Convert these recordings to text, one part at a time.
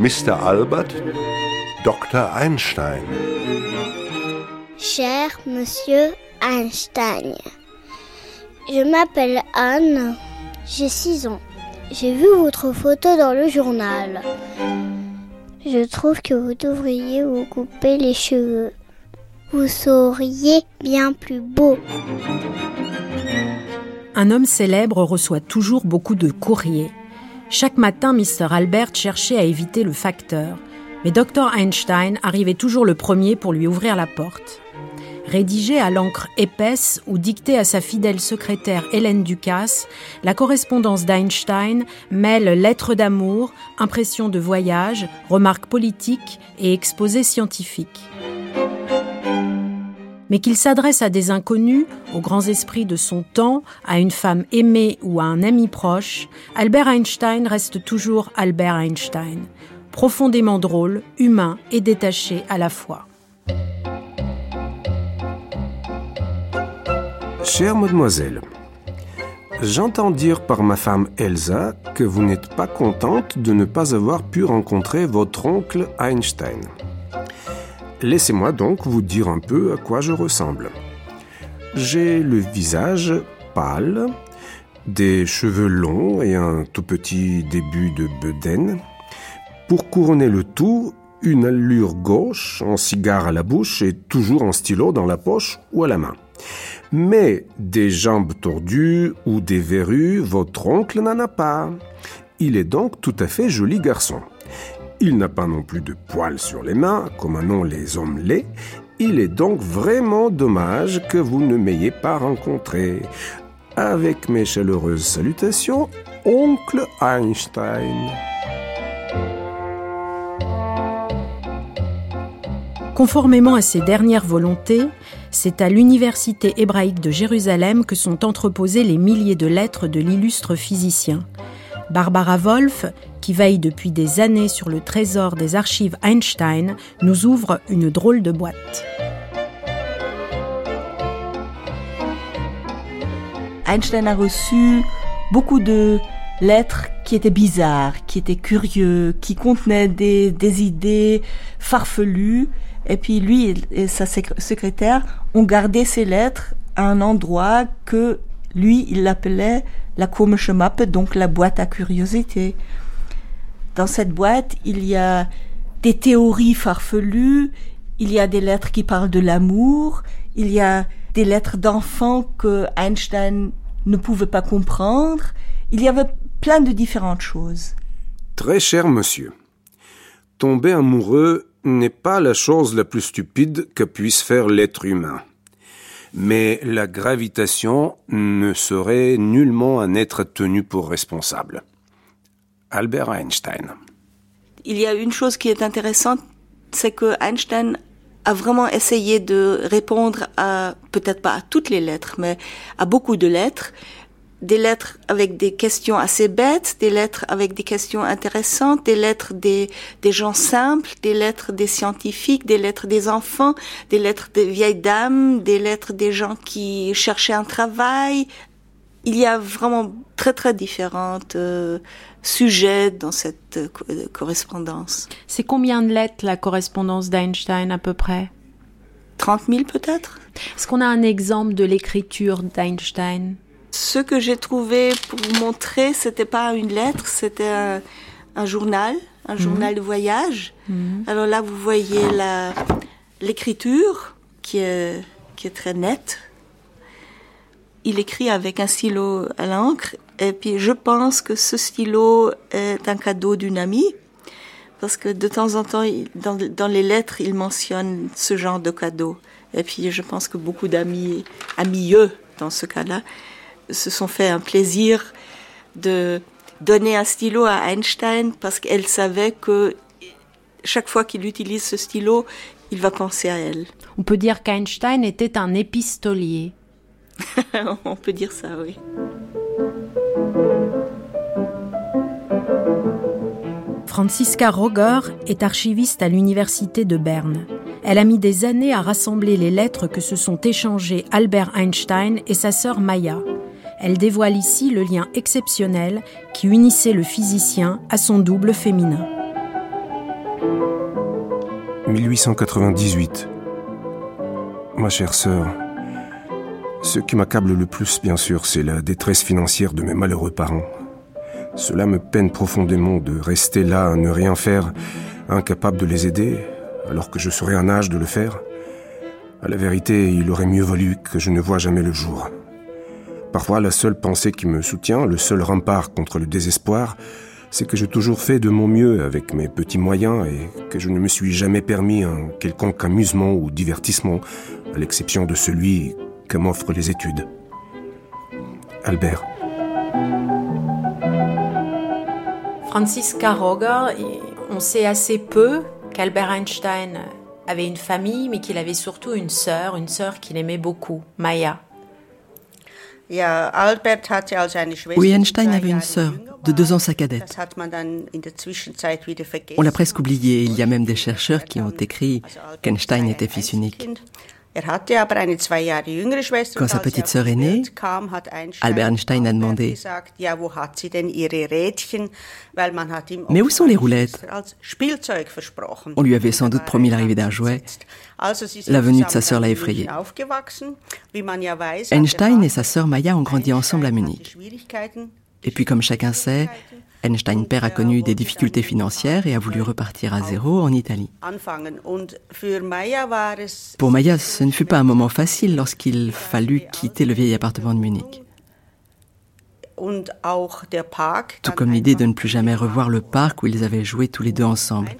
Mr. Albert, Dr. Einstein. Cher Monsieur Einstein, je m'appelle Anne, j'ai 6 ans. J'ai vu votre photo dans le journal. Je trouve que vous devriez vous couper les cheveux. Vous seriez bien plus beau. Un homme célèbre reçoit toujours beaucoup de courriers. Chaque matin, Mr. Albert cherchait à éviter le facteur, mais Dr. Einstein arrivait toujours le premier pour lui ouvrir la porte. Rédigée à l'encre épaisse ou dictée à sa fidèle secrétaire Hélène Ducasse, la correspondance d'Einstein mêle lettres d'amour, impressions de voyage, remarques politiques et exposés scientifiques. Mais qu'il s'adresse à des inconnus, aux grands esprits de son temps, à une femme aimée ou à un ami proche, Albert Einstein reste toujours Albert Einstein, profondément drôle, humain et détaché à la fois. Chère mademoiselle, j'entends dire par ma femme Elsa que vous n'êtes pas contente de ne pas avoir pu rencontrer votre oncle Einstein. Laissez-moi donc vous dire un peu à quoi je ressemble. J'ai le visage pâle, des cheveux longs et un tout petit début de bedaine. Pour couronner le tout, une allure gauche, en cigare à la bouche et toujours en stylo dans la poche ou à la main. Mais des jambes tordues ou des verrues, votre oncle n'en a pas. Il est donc tout à fait joli garçon. Il n'a pas non plus de poils sur les mains, comme un ont les hommes laids. Il est donc vraiment dommage que vous ne m'ayez pas rencontré. Avec mes chaleureuses salutations, oncle Einstein. Conformément à ses dernières volontés, c'est à l'Université hébraïque de Jérusalem que sont entreposées les milliers de lettres de l'illustre physicien. Barbara Wolf, qui veille depuis des années sur le trésor des archives Einstein, nous ouvre une drôle de boîte. Einstein a reçu beaucoup de lettres qui étaient bizarres, qui étaient curieux, qui contenaient des, des idées farfelues et puis lui et sa secrétaire ont gardé ces lettres à un endroit que lui, il l'appelait la komische Mappe, donc la boîte à curiosité. Dans cette boîte, il y a des théories farfelues, il y a des lettres qui parlent de l'amour, il y a des lettres d'enfants que Einstein ne pouvait pas comprendre. Il y avait plein de différentes choses. Très cher monsieur, tomber amoureux n'est pas la chose la plus stupide que puisse faire l'être humain. Mais la gravitation ne serait nullement en être tenu pour responsable. Albert Einstein. Il y a une chose qui est intéressante, c'est que Einstein a vraiment essayé de répondre à, peut-être pas à toutes les lettres, mais à beaucoup de lettres, des lettres avec des questions assez bêtes, des lettres avec des questions intéressantes, des lettres des, des gens simples, des lettres des scientifiques, des lettres des enfants, des lettres des vieilles dames, des lettres des gens qui cherchaient un travail. Il y a vraiment très très différents euh, sujets dans cette euh, correspondance. C'est combien de lettres la correspondance d'Einstein à peu près? 30 000 peut-être? Est-ce qu'on a un exemple de l'écriture d'Einstein? Ce que j'ai trouvé pour vous montrer, c'était pas une lettre, c'était un, journal, un mhm. journal de voyage. Mhm. Alors là, vous voyez la l'écriture qui est qui est très nette. Il écrit avec un stylo à l'encre et puis je pense que ce stylo est un cadeau d'une amie parce que de temps en temps, dans, dans les lettres, il mentionne ce genre de cadeau. Et puis je pense que beaucoup d'amis, eux dans ce cas-là, se sont fait un plaisir de donner un stylo à Einstein parce qu'elle savait que chaque fois qu'il utilise ce stylo, il va penser à elle. On peut dire qu'Einstein était un épistolier. On peut dire ça, oui. Franziska Roger est archiviste à l'université de Berne. Elle a mis des années à rassembler les lettres que se sont échangées Albert Einstein et sa sœur Maya. Elle dévoile ici le lien exceptionnel qui unissait le physicien à son double féminin. 1898. Ma chère sœur, ce qui m'accable le plus, bien sûr, c'est la détresse financière de mes malheureux parents. Cela me peine profondément de rester là à ne rien faire, incapable de les aider, alors que je serais en âge de le faire. À la vérité, il aurait mieux valu que je ne voie jamais le jour. Parfois, la seule pensée qui me soutient, le seul rempart contre le désespoir, c'est que j'ai toujours fait de mon mieux avec mes petits moyens et que je ne me suis jamais permis un quelconque amusement ou divertissement, à l'exception de celui que m'offrent les études. Albert. Franziska Roger, on sait assez peu qu'Albert Einstein avait une famille, mais qu'il avait surtout une sœur, une sœur qu'il aimait beaucoup, Maya. Oui, Einstein avait une sœur, de deux ans sa cadette. On l'a presque oublié. Il y a même des chercheurs qui ont écrit qu'Einstein était fils unique. Quand sa petite sœur est née, Albert Einstein a demandé Mais où sont les roulettes? On lui avait sans doute promis l'arrivée d'un jouet. La venue de sa sœur l'a effrayé. Einstein et sa sœur Maya ont grandi ensemble à Munich. Et puis, comme chacun sait, Einstein père a connu des difficultés financières et a voulu repartir à zéro en Italie. Pour Maya, ce ne fut pas un moment facile lorsqu'il fallut quitter le vieil appartement de Munich. Tout comme l'idée de ne plus jamais revoir le parc où ils avaient joué tous les deux ensemble.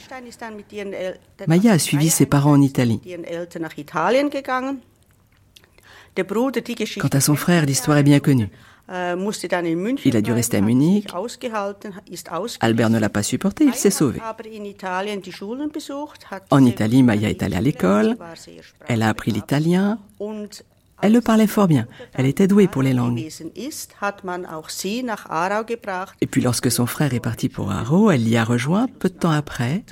Maya a suivi ses parents en Italie. Quant à son frère, l'histoire est bien connue. Äh, il a dû rester à Munich. Albert ne l'a pas supporté, il s'est sauvé. En Italie, Maya est allée à l'école. Elle a appris l'italien. Elle le parlait fort bien. Elle était douée pour les langues. Et puis lorsque son frère est parti pour Aarau, elle l'y a rejoint peu de temps après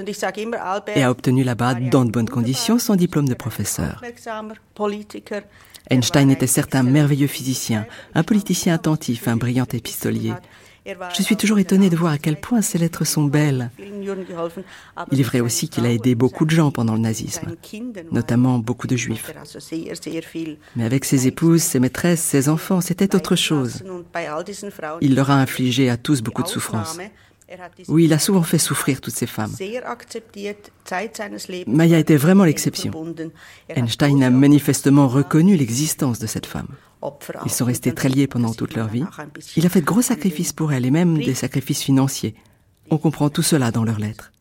et a obtenu là-bas, dans de bonnes conditions, son diplôme de professeur. Einstein était certes un merveilleux physicien, un politicien attentif, un brillant épistolier. Je suis toujours étonnée de voir à quel point ses lettres sont belles. Il est vrai aussi qu'il a aidé beaucoup de gens pendant le nazisme, notamment beaucoup de juifs. Mais avec ses épouses, ses maîtresses, ses enfants, c'était autre chose. Il leur a infligé à tous beaucoup de souffrances. Oui, il a souvent fait souffrir toutes ces femmes. Maya était vraiment l'exception. Einstein a manifestement reconnu l'existence de cette femme. Ils sont restés très liés pendant toute leur vie. Il a fait de gros sacrifices pour elle et même des sacrifices financiers. On comprend tout cela dans leurs lettres.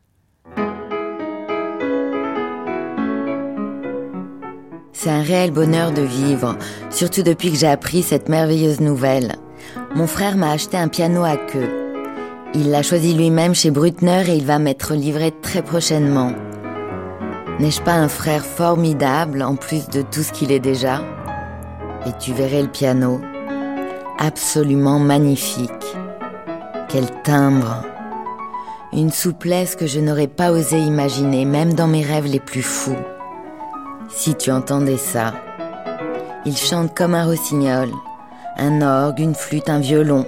C'est un réel bonheur de vivre, surtout depuis que j'ai appris cette merveilleuse nouvelle. Mon frère m'a acheté un piano à queue. Il l'a choisi lui-même chez Brutner et il va m'être livré très prochainement. N'ai-je pas un frère formidable en plus de tout ce qu'il est déjà? Et tu verrais le piano, absolument magnifique. Quel timbre Une souplesse que je n'aurais pas osé imaginer, même dans mes rêves les plus fous. Si tu entendais ça, il chante comme un rossignol, un orgue, une flûte, un violon.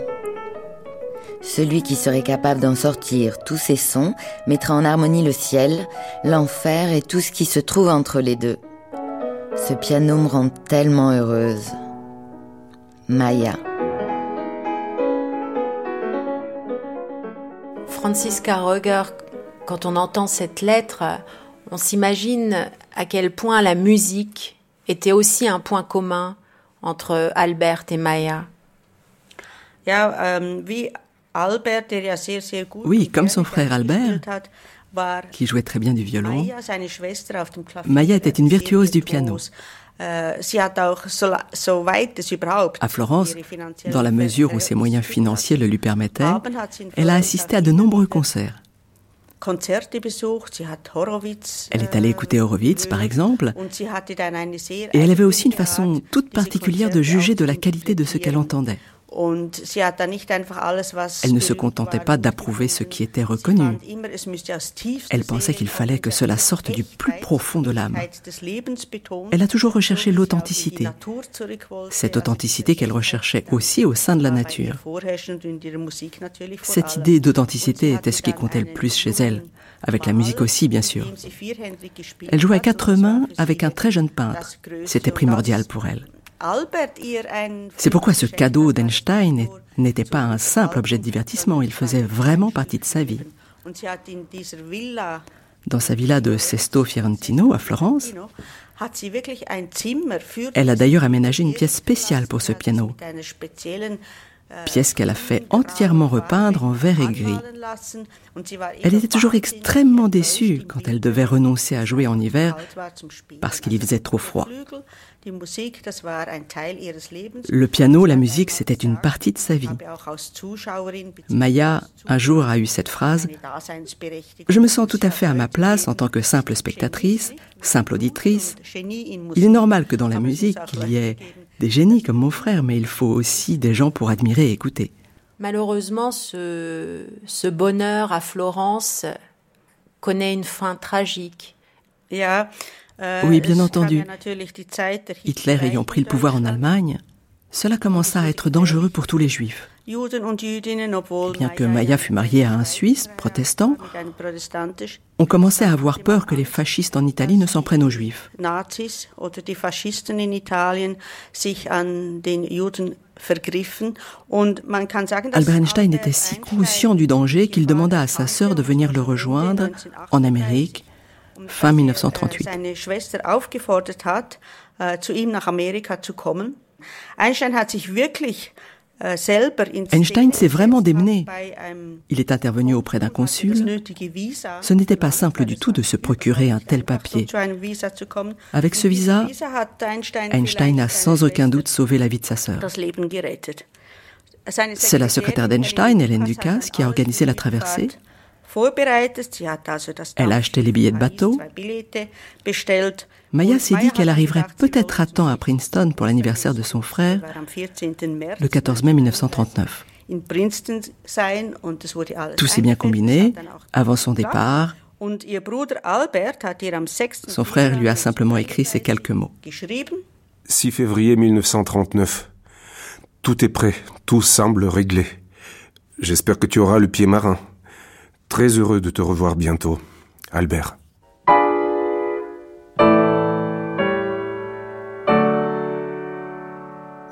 Celui qui serait capable d'en sortir tous ces sons mettra en harmonie le ciel, l'enfer et tout ce qui se trouve entre les deux. Ce piano me rend tellement heureuse. Maya. Franziska Roger, quand on entend cette lettre, on s'imagine à quel point la musique était aussi un point commun entre Albert et Maya. Euh, oui, comme son frère Albert, qui jouait très bien du violon, Maya était une virtuose du piano. Äh, à Florence, dans la mesure où ses moyens financiers le lui permettaient, elle a assisté à de nombreux concerts. Elle est allée écouter Horowitz, par exemple, et elle avait aussi une façon toute particulière de juger de la qualité de ce qu'elle entendait. Elle ne se contentait pas d'approuver ce qui était reconnu. Elle pensait qu'il fallait que cela sorte du plus profond de l'âme. Elle a toujours recherché l'authenticité, cette authenticité qu'elle recherchait aussi au sein de la nature. Cette idée d'authenticité était ce qui comptait le plus chez elle, avec la musique aussi bien sûr. Elle jouait à quatre mains avec un très jeune peintre. C'était primordial pour elle. C'est pourquoi ce cadeau d'Einstein n'était pas un simple objet de divertissement, il faisait vraiment partie de sa vie. Dans sa villa de Sesto Fiorentino à Florence, elle a d'ailleurs aménagé une pièce spéciale pour ce piano, pièce qu'elle a fait entièrement repeindre en vert et gris. Elle était toujours extrêmement déçue quand elle devait renoncer à jouer en hiver parce qu'il y faisait trop froid. Le piano, la musique, c'était une partie de sa vie. Maya, un jour, a eu cette phrase Je me sens tout à fait à ma place en tant que simple spectatrice, simple auditrice. Il est normal que dans la musique, il y ait des génies comme mon frère, mais il faut aussi des gens pour admirer et écouter. Malheureusement, ce, ce bonheur à Florence connaît une fin tragique. Oui, bien entendu. Hitler ayant pris le pouvoir en Allemagne, cela commença à être dangereux pour tous les juifs. Bien que Maya fût mariée à un Suisse protestant, on commençait à avoir peur que les fascistes en Italie ne s'en prennent aux juifs. Albert Einstein était si conscient du danger qu'il demanda à sa sœur de venir le rejoindre en Amérique fin 1938. Äh, Einstein s'est vraiment démené. Il est intervenu auprès d'un consul. Ce n'était pas simple du tout de se procurer un tel papier. Avec ce visa, Einstein a sans aucun doute sauvé la vie de sa sœur. C'est la secrétaire d'Einstein, Hélène Ducasse, qui a organisé la traversée. Elle a acheté les billets de bateau. Maya s'est dit qu'elle arriverait peut-être à temps à Princeton pour l'anniversaire de son frère, le 14 mai 1939. Tout s'est bien combiné. Avant son départ, son frère lui a simplement écrit ces quelques mots. 6 février 1939. Tout est prêt, tout semble réglé. J'espère que tu auras le pied marin. Très heureux de te revoir bientôt, Albert. «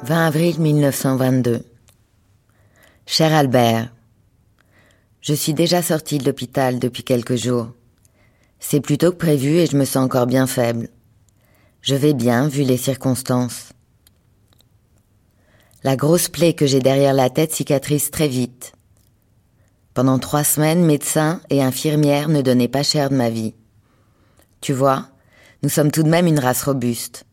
20 avril 1922. Cher Albert, je suis déjà sortie de l'hôpital depuis quelques jours. C'est plutôt que prévu et je me sens encore bien faible. Je vais bien vu les circonstances. La grosse plaie que j'ai derrière la tête cicatrise très vite. Pendant trois semaines, médecins et infirmières ne donnaient pas cher de ma vie. Tu vois, nous sommes tout de même une race robuste.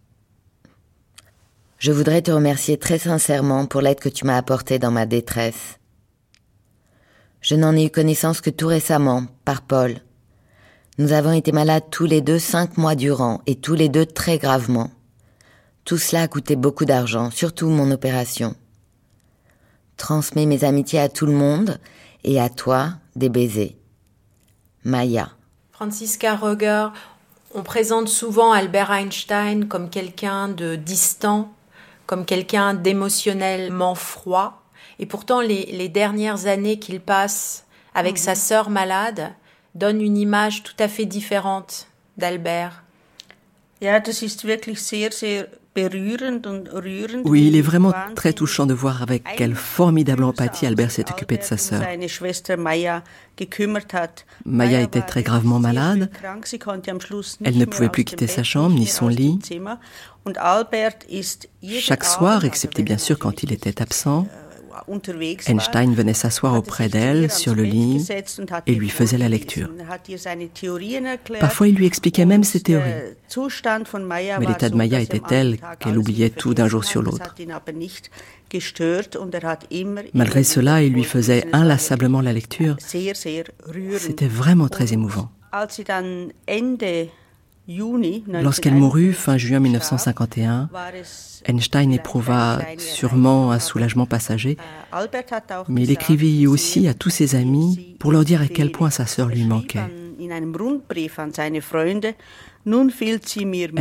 Je voudrais te remercier très sincèrement pour l'aide que tu m'as apportée dans ma détresse. Je n'en ai eu connaissance que tout récemment, par Paul. Nous avons été malades tous les deux cinq mois durant, et tous les deux très gravement. Tout cela a coûté beaucoup d'argent, surtout mon opération. Transmets mes amitiés à tout le monde, et à toi des baisers. Maya. Franziska Roger, on présente souvent Albert Einstein comme quelqu'un de distant, comme quelqu'un d'émotionnellement froid. Et pourtant, les, dernières années qu'il passe avec sa mhm. sœur malade donnent une image tout à fait différente d'Albert. Oui, il est vraiment très touchant de voir avec quelle formidable empathie Albert s'est occupé de sa sœur. Maya était très gravement malade. Elle ne pouvait plus quitter sa chambre ni son lit. Chaque soir, excepté bien sûr quand il était absent, Einstein venait s'asseoir auprès d'elle sur le lit et lui faisait la lecture. Parfois, il lui expliquait même ses théories. Mais l'état de Maya était tel qu'elle oubliait tout d'un jour sur l'autre. Malgré cela, il lui faisait inlassablement la lecture. C'était vraiment très émouvant. Lorsqu'elle mourut fin juin 1951, Einstein éprouva sûrement un soulagement passager, mais il écrivit aussi à tous ses amis pour leur dire à quel point sa sœur lui manquait. Elle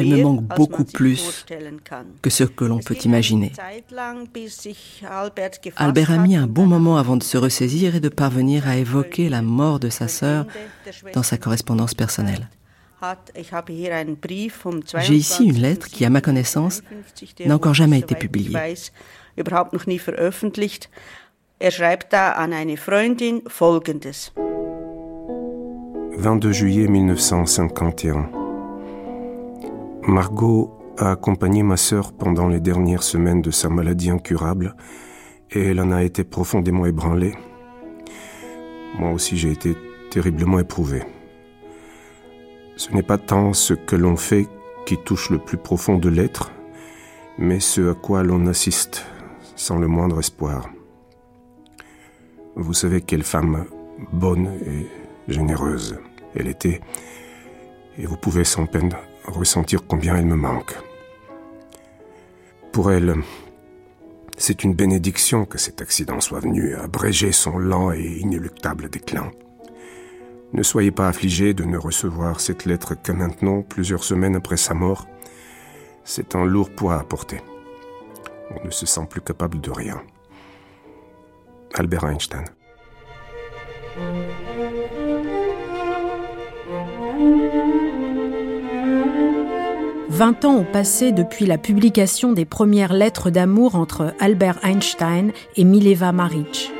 me manque beaucoup plus que ce que l'on peut imaginer. Albert a mis un bon moment avant de se ressaisir et de parvenir à évoquer la mort de sa sœur dans sa correspondance personnelle. J'ai ici une lettre qui, à ma connaissance, n'a encore jamais été publiée. 22 juillet 1951. Margot a accompagné ma sœur pendant les dernières semaines de sa maladie incurable et elle en a été profondément ébranlée. Moi aussi j'ai été terriblement éprouvé. Ce n'est pas tant ce que l'on fait qui touche le plus profond de l'être, mais ce à quoi l'on assiste sans le moindre espoir. Vous savez quelle femme bonne et généreuse elle était, et vous pouvez sans peine ressentir combien elle me manque. Pour elle, c'est une bénédiction que cet accident soit venu abréger son lent et inéluctable déclin. Ne soyez pas affligés de ne recevoir cette lettre que maintenant, plusieurs semaines après sa mort. C'est un lourd poids à porter. On ne se sent plus capable de rien. Albert Einstein. Vingt ans ont passé depuis la publication des premières lettres d'amour entre Albert Einstein et Mileva Maric.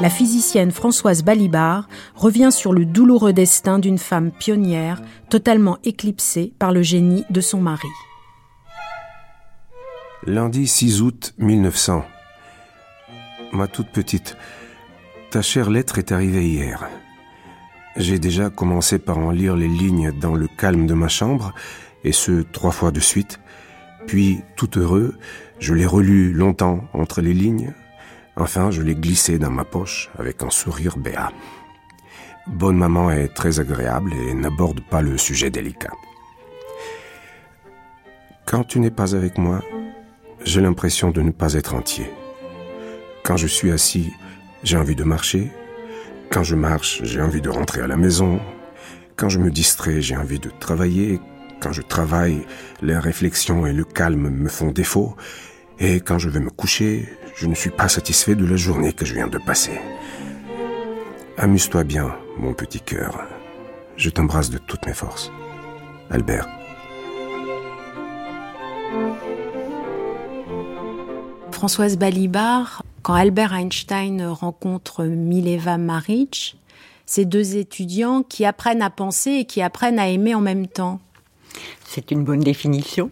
La physicienne Françoise Balibar revient sur le douloureux destin d'une femme pionnière totalement éclipsée par le génie de son mari. Lundi 6 août 1900. Ma toute petite, ta chère lettre est arrivée hier. J'ai déjà commencé par en lire les lignes dans le calme de ma chambre, et ce trois fois de suite. Puis, tout heureux, je l'ai relu longtemps entre les lignes, Enfin, je l'ai glissé dans ma poche avec un sourire béat. Bonne maman est très agréable et n'aborde pas le sujet délicat. Quand tu n'es pas avec moi, j'ai l'impression de ne pas être entier. Quand je suis assis, j'ai envie de marcher. Quand je marche, j'ai envie de rentrer à la maison. Quand je me distrais, j'ai envie de travailler. Quand je travaille, les réflexions et le calme me font défaut. Et quand je vais me coucher, je ne suis pas satisfait de la journée que je viens de passer. Amuse-toi bien, mon petit cœur. Je t'embrasse de toutes mes forces. Albert. Françoise Balibar, quand Albert Einstein rencontre Mileva Maric, ces deux étudiants qui apprennent à penser et qui apprennent à aimer en même temps. C'est une bonne définition.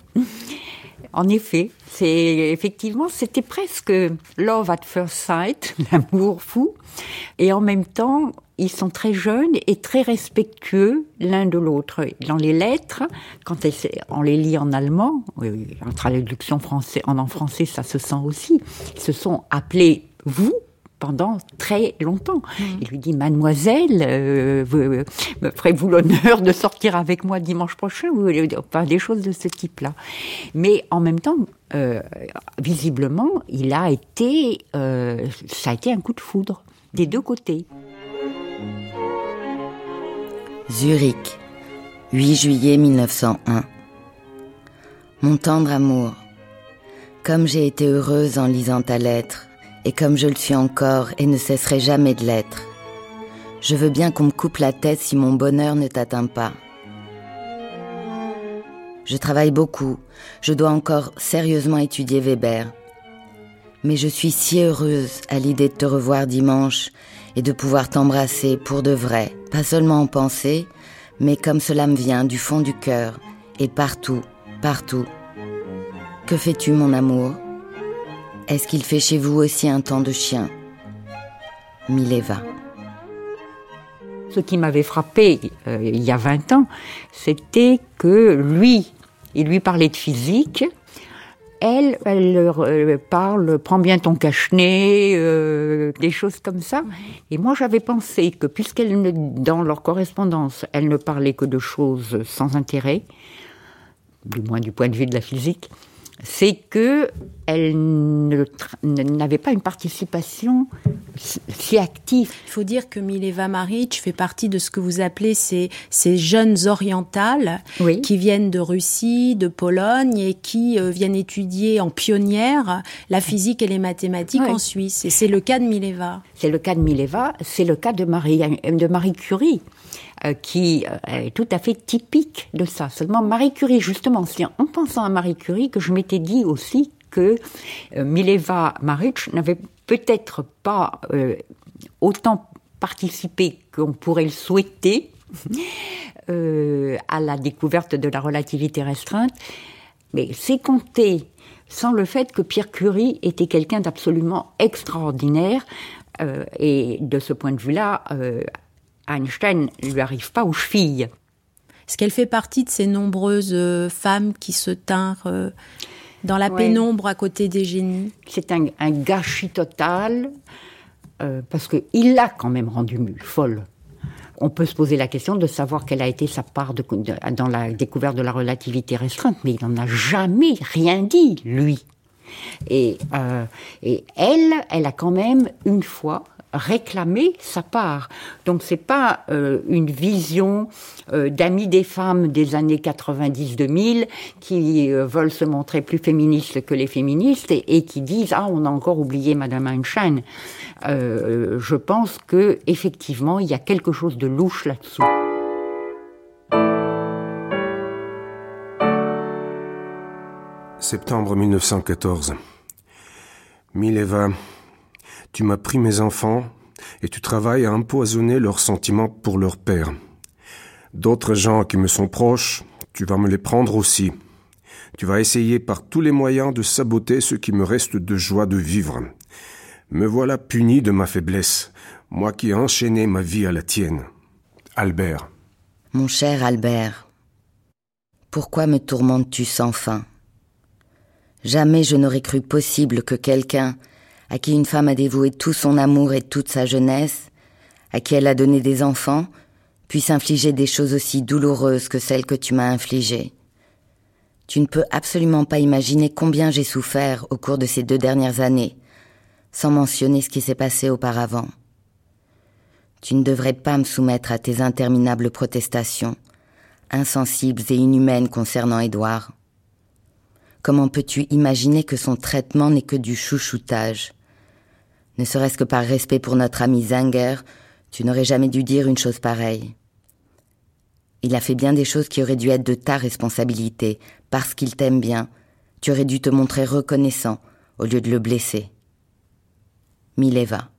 En effet, c'est effectivement, c'était presque love at first sight, l'amour fou. Et en même temps, ils sont très jeunes et très respectueux l'un de l'autre. Dans les lettres, quand on les lit en allemand, en traduction français, en français, ça se sent aussi. Ils se sont appelés vous pendant très longtemps. Mmh. Il lui dit, mademoiselle, euh, euh, me ferez-vous l'honneur de sortir avec moi dimanche prochain ou enfin, des choses de ce type-là. Mais en même temps, euh, visiblement, il a été, ça a été un coup de foudre des deux côtés. Zurich, 8 juillet 1901. Mon tendre amour, comme j'ai été heureuse en lisant ta lettre, et comme je le suis encore et ne cesserai jamais de l'être. Je veux bien qu'on me coupe la tête si mon bonheur ne t'atteint pas. Je travaille beaucoup, je dois encore sérieusement étudier Weber. Mais je suis si heureuse à l'idée de te revoir dimanche et de pouvoir t'embrasser pour de vrai, pas seulement en pensée, mais comme cela me vient du fond du cœur et partout, partout. Que fais-tu mon amour? Est-ce qu'il fait chez vous aussi un temps de chien? Mileva. Ce qui m'avait frappé euh, il y a 20 ans, c'était que lui, il lui parlait de physique, elle, elle leur euh, parle, prends bien ton cache-nez, euh, des choses comme ça. Et moi, j'avais pensé que puisqu'elle, dans leur correspondance, elle ne parlait que de choses sans intérêt, du moins du point de vue de la physique, c'est que elle n'avait pas une participation si active. Il faut dire que Mileva Maric fait partie de ce que vous appelez ces, ces jeunes orientales qui viennent de Russie, de Pologne et qui euh, viennent étudier en pionnière la physique et les mathématiques en Suisse. Et c'est le cas de Mileva. C'est le cas de Mileva, c'est le cas de Marie, de Marie Curie. Euh, qui euh, est tout à fait typique de ça. Seulement Marie Curie, justement, c'est en pensant à Marie Curie que je m'étais dit aussi que euh, Mileva Maric n'avait peut-être pas autant participé qu'on pourrait le souhaiter à la découverte de la relativité restreinte, mais c'est compté sans le fait que Pierre Curie était quelqu'un d'absolument extraordinaire. et de ce point de vue-là, Einstein ne lui arrive pas aux chevilles. Est-ce qu'elle fait partie de ces nombreuses euh, femmes qui se tinrent euh, dans la pénombre à côté des génies? C'est un, gâchis total, euh, parce qu'il l'a quand même rendue folle. On peut se poser la question de savoir quelle a été sa part dans la découverte de la relativité restreinte, mais il n'en a jamais rien dit, lui. Et, et elle, elle a quand même une fois réclamer sa part. Donc c'est pas euh, une vision euh, d'amis des femmes des années 90-2000 qui euh, veulent se montrer plus féministes que les féministes et, qui disent ah on a encore oublié Madame Einstein. je pense que effectivement il y a quelque chose de louche là-dessous. Septembre 1914. Mileva tu m'as pris mes enfants et tu travailles à empoisonner leurs sentiments pour leur père. D'autres gens qui me sont proches, tu vas me les prendre aussi. Tu vas essayer par tous les moyens de saboter ce qui me reste de joie de vivre. Me voilà puni de ma faiblesse, moi qui ai enchaîné ma vie à la tienne. Albert. Mon cher Albert, pourquoi me tourmentes-tu sans fin? Jamais je n'aurais cru possible que quelqu'un à qui une femme a dévoué tout son amour et toute sa jeunesse, à qui elle a donné des enfants, puisse infliger des choses aussi douloureuses que celles que tu m'as infligées. Tu ne peux absolument pas imaginer combien j'ai souffert au cours de ces deux dernières années, sans mentionner ce qui s'est passé auparavant. Tu ne devrais pas me soumettre à tes interminables protestations, insensibles et inhumaines concernant Édouard. Comment peux-tu imaginer que son traitement n'est que du chouchoutage? Ne serait-ce que par respect pour notre ami Zanger, tu n'aurais jamais dû dire une chose pareille. Il a fait bien des choses qui auraient dû être de ta responsabilité, parce qu'il t'aime bien. Tu aurais dû te montrer reconnaissant au lieu de le blesser. Mileva.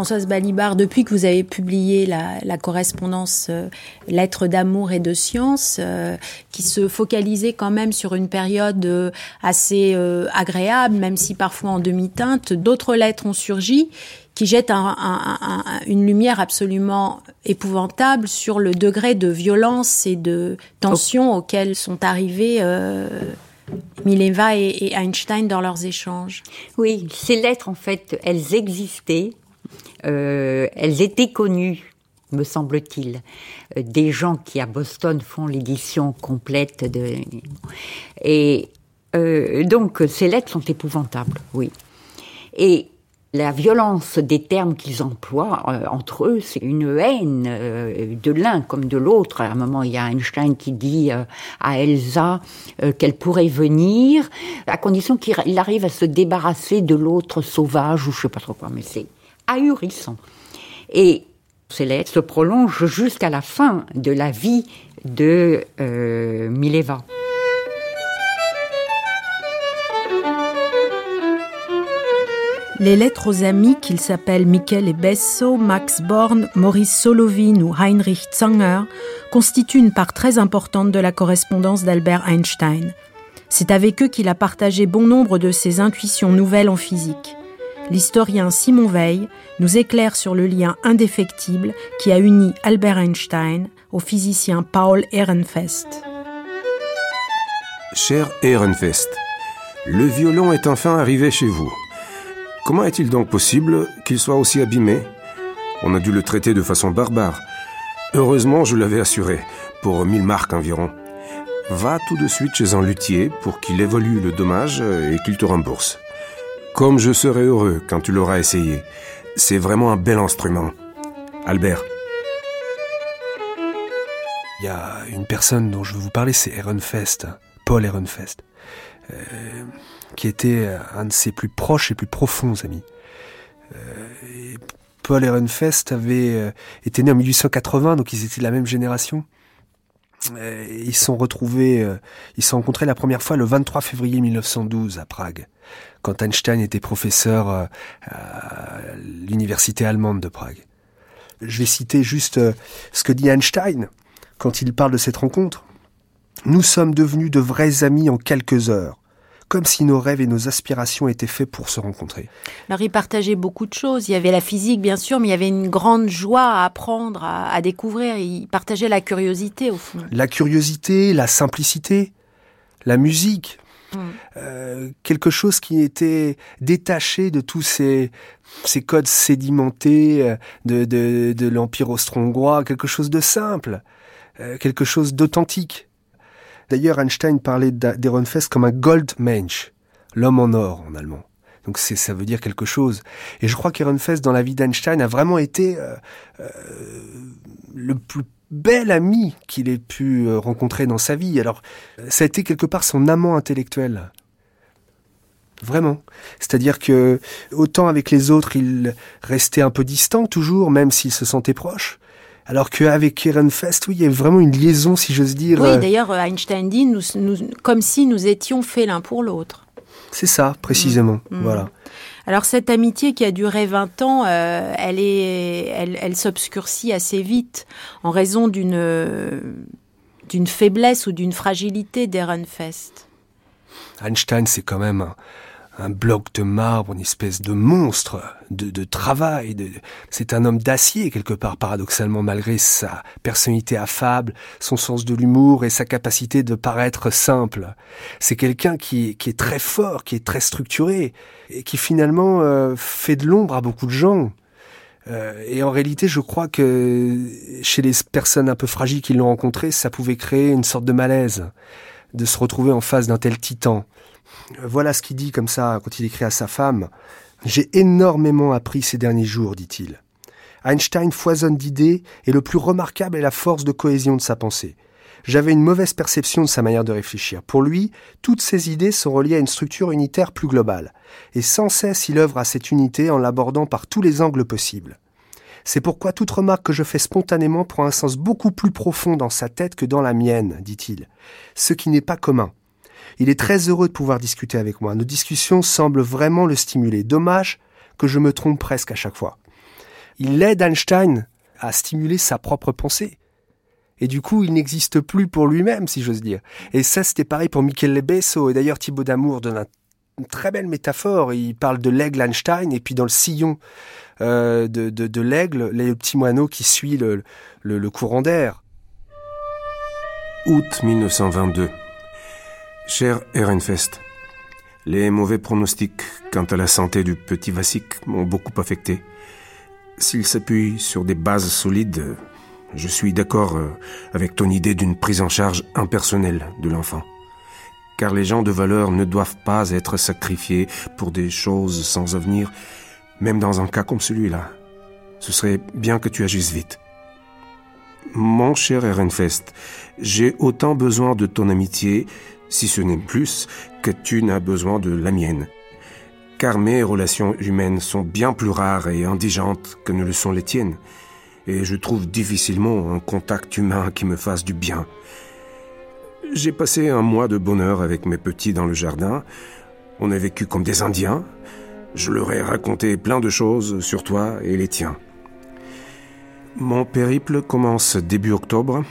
Françoise Balibar, depuis que vous avez publié la, correspondance euh, Lettres d'amour et de science, euh, qui se focalisait quand même sur une période euh, assez agréable, même si parfois en demi-teinte, d'autres lettres ont surgi qui jettent une lumière absolument épouvantable sur le degré de violence et de tension auxquels sont arrivés Mileva et Einstein dans leurs échanges. Oui, ces lettres, en fait, elles existaient euh, elles étaient connues me semble-t-il, euh, des gens qui à Boston font l'édition complète de et euh, donc ces lettres sont épouvantables, oui. Et la violence des termes qu'ils emploient entre eux, c'est une haine de l'un comme de l'autre. À un moment, il y a Einstein qui dit à Elsa qu'elle pourrait venir, à condition qu'il arrive à se débarrasser de l'autre sauvage ou je sais pas trop quoi, mais c'est Et ces lettres se prolongent jusqu'à la fin de la vie de euh, Mileva. Les lettres aux amis qu'ils s'appellent Michele Besso, Max Born, Maurice Solovin ou Heinrich Zanger constituent une part très importante de la correspondance d'Albert Einstein. C'est avec eux qu'il a partagé bon nombre de ses intuitions nouvelles en physique l'historien Simon Veil nous éclaire sur le lien indéfectible qui a uni Albert Einstein, au physicien Paul Ehrenfest. Cher Ehrenfest, le violon est enfin arrivé chez vous. Comment est-il donc possible qu'il soit aussi abîmé? On a dû le traiter de façon barbare. Heureusement, je l'avais assuré, pour 1000 marques environ. Va tout de suite chez un luthier pour qu'il évolue le dommage et qu'il te rembourse. Comme je serai heureux quand tu l'auras essayé. C'est vraiment un bel instrument. Albert. Il y a une personne dont je veux vous parler, c'est Ehrenfest, Paul Ehrenfest, euh, qui était un de ses plus proches et plus profonds amis. Euh, Paul Ehrenfest avait euh, été né en 1880, donc ils étaient de la même génération. ils sont retrouvés, ils se sont rencontrés la première fois le 23 février 1912 à Prague, quand Einstein était professeur à l'université allemande de Prague. Je vais citer juste ce que dit Einstein quand il parle de cette rencontre. Nous sommes devenus de vrais amis en quelques heures comme si nos rêves et nos aspirations étaient faits pour se rencontrer. Alors, ils partageaient beaucoup de choses. Il y avait la physique, bien sûr, mais il y avait une grande joie à apprendre, à, découvrir. Ils partageaient la curiosité, au fond. La curiosité, la simplicité, la musique. Euh, quelque chose qui était détaché de tous ces, codes sédimentés euh, de, l'Empire austro-hongrois, quelque chose de simple, euh, quelque chose d'authentique. D'ailleurs, Einstein parlait d'Ehrenfest comme un Goldmensch, l'homme en or en allemand. Donc ça veut dire quelque chose. Et je crois qu'Ehrenfest, dans la vie d'Einstein, a vraiment été le plus bel ami qu'il ait pu euh, rencontrer dans sa vie. Alors, ça a été quelque part son amant intellectuel. Vraiment. C'est-à-dire que, autant avec les autres, il restait un peu distant toujours, même s'il se sentait proche. Alors qu'avec Ehrenfest, oui, il y a vraiment une liaison, si j'ose dire. Oui, euh, d'ailleurs, Einstein dit nous, comme si nous étions faits l'un pour l'autre. C'est ça, précisément. Mm. Mm. Voilà. Alors cette amitié qui a duré 20 ans, euh, elle s'obscurcit assez vite en raison d'une faiblesse ou d'une fragilité d'Ehrenfest. Einstein, c'est quand même un bloc de marbre, une espèce de monstre de, travail. De... C'est un homme d'acier quelque part, paradoxalement, malgré sa personnalité affable, son sens de l'humour et sa capacité de paraître simple. C'est quelqu'un qui, qui, est très fort, qui est très structuré et qui finalement euh, fait de l'ombre à beaucoup de gens. Euh, et en réalité, je crois que chez les personnes un peu fragiles qui l'ont rencontré, ça pouvait créer une sorte de malaise de se retrouver en face d'un tel titan. Voilà ce qu'il dit comme ça quand il écrit à sa femme. J'ai énormément appris ces derniers jours, dit-il. Einstein foisonne d'idées et le plus remarquable est la force de cohésion de sa pensée. J'avais une mauvaise perception de sa manière de réfléchir. Pour lui, toutes ces idées sont reliées à une structure unitaire plus globale, et sans cesse il œuvre à cette unité en l'abordant par tous les angles possibles. C'est pourquoi toute remarque que je fais spontanément prend un sens beaucoup plus profond dans sa tête que dans la mienne, dit-il, ce qui n'est pas commun. Il est très heureux de pouvoir discuter avec moi. Nos discussions semblent vraiment le stimuler. Dommage que je me trompe presque à chaque fois. Il aide Einstein à stimuler sa propre pensée. Et du coup, il n'existe plus pour lui-même, si j'ose dire. Et ça, c'était pareil pour Michele Besso. Et d'ailleurs, Thibaut Damour donne une très belle métaphore. Il parle de l'aigle Einstein et puis dans le sillon euh, de, l'aigle, le petit moineau qui suit le, le courant d'air. Août 1922. Cher Ehrenfest, les mauvais pronostics quant à la santé du petit Vassik m'ont beaucoup affecté. S'il s'appuie sur des bases solides, je suis d'accord euh, avec ton idée d'une prise en charge impersonnelle de l'enfant. Car les gens de valeur ne doivent pas être sacrifiés pour des choses sans avenir, même dans un cas comme celui-là. Ce serait bien que tu agisses vite. Mon cher Ehrenfest, j'ai autant besoin de ton amitié si ce n'est plus, que tu n'as besoin de la mienne. Car mes relations humaines sont bien plus rares et indigentes que ne le sont les tiennes, et je trouve difficilement un contact humain qui me fasse du bien. J'ai passé un mois de bonheur avec mes petits dans le jardin. On a vécu comme des Indiens. Je leur ai raconté plein de choses sur toi et les tiens. Mon périple commence début octobre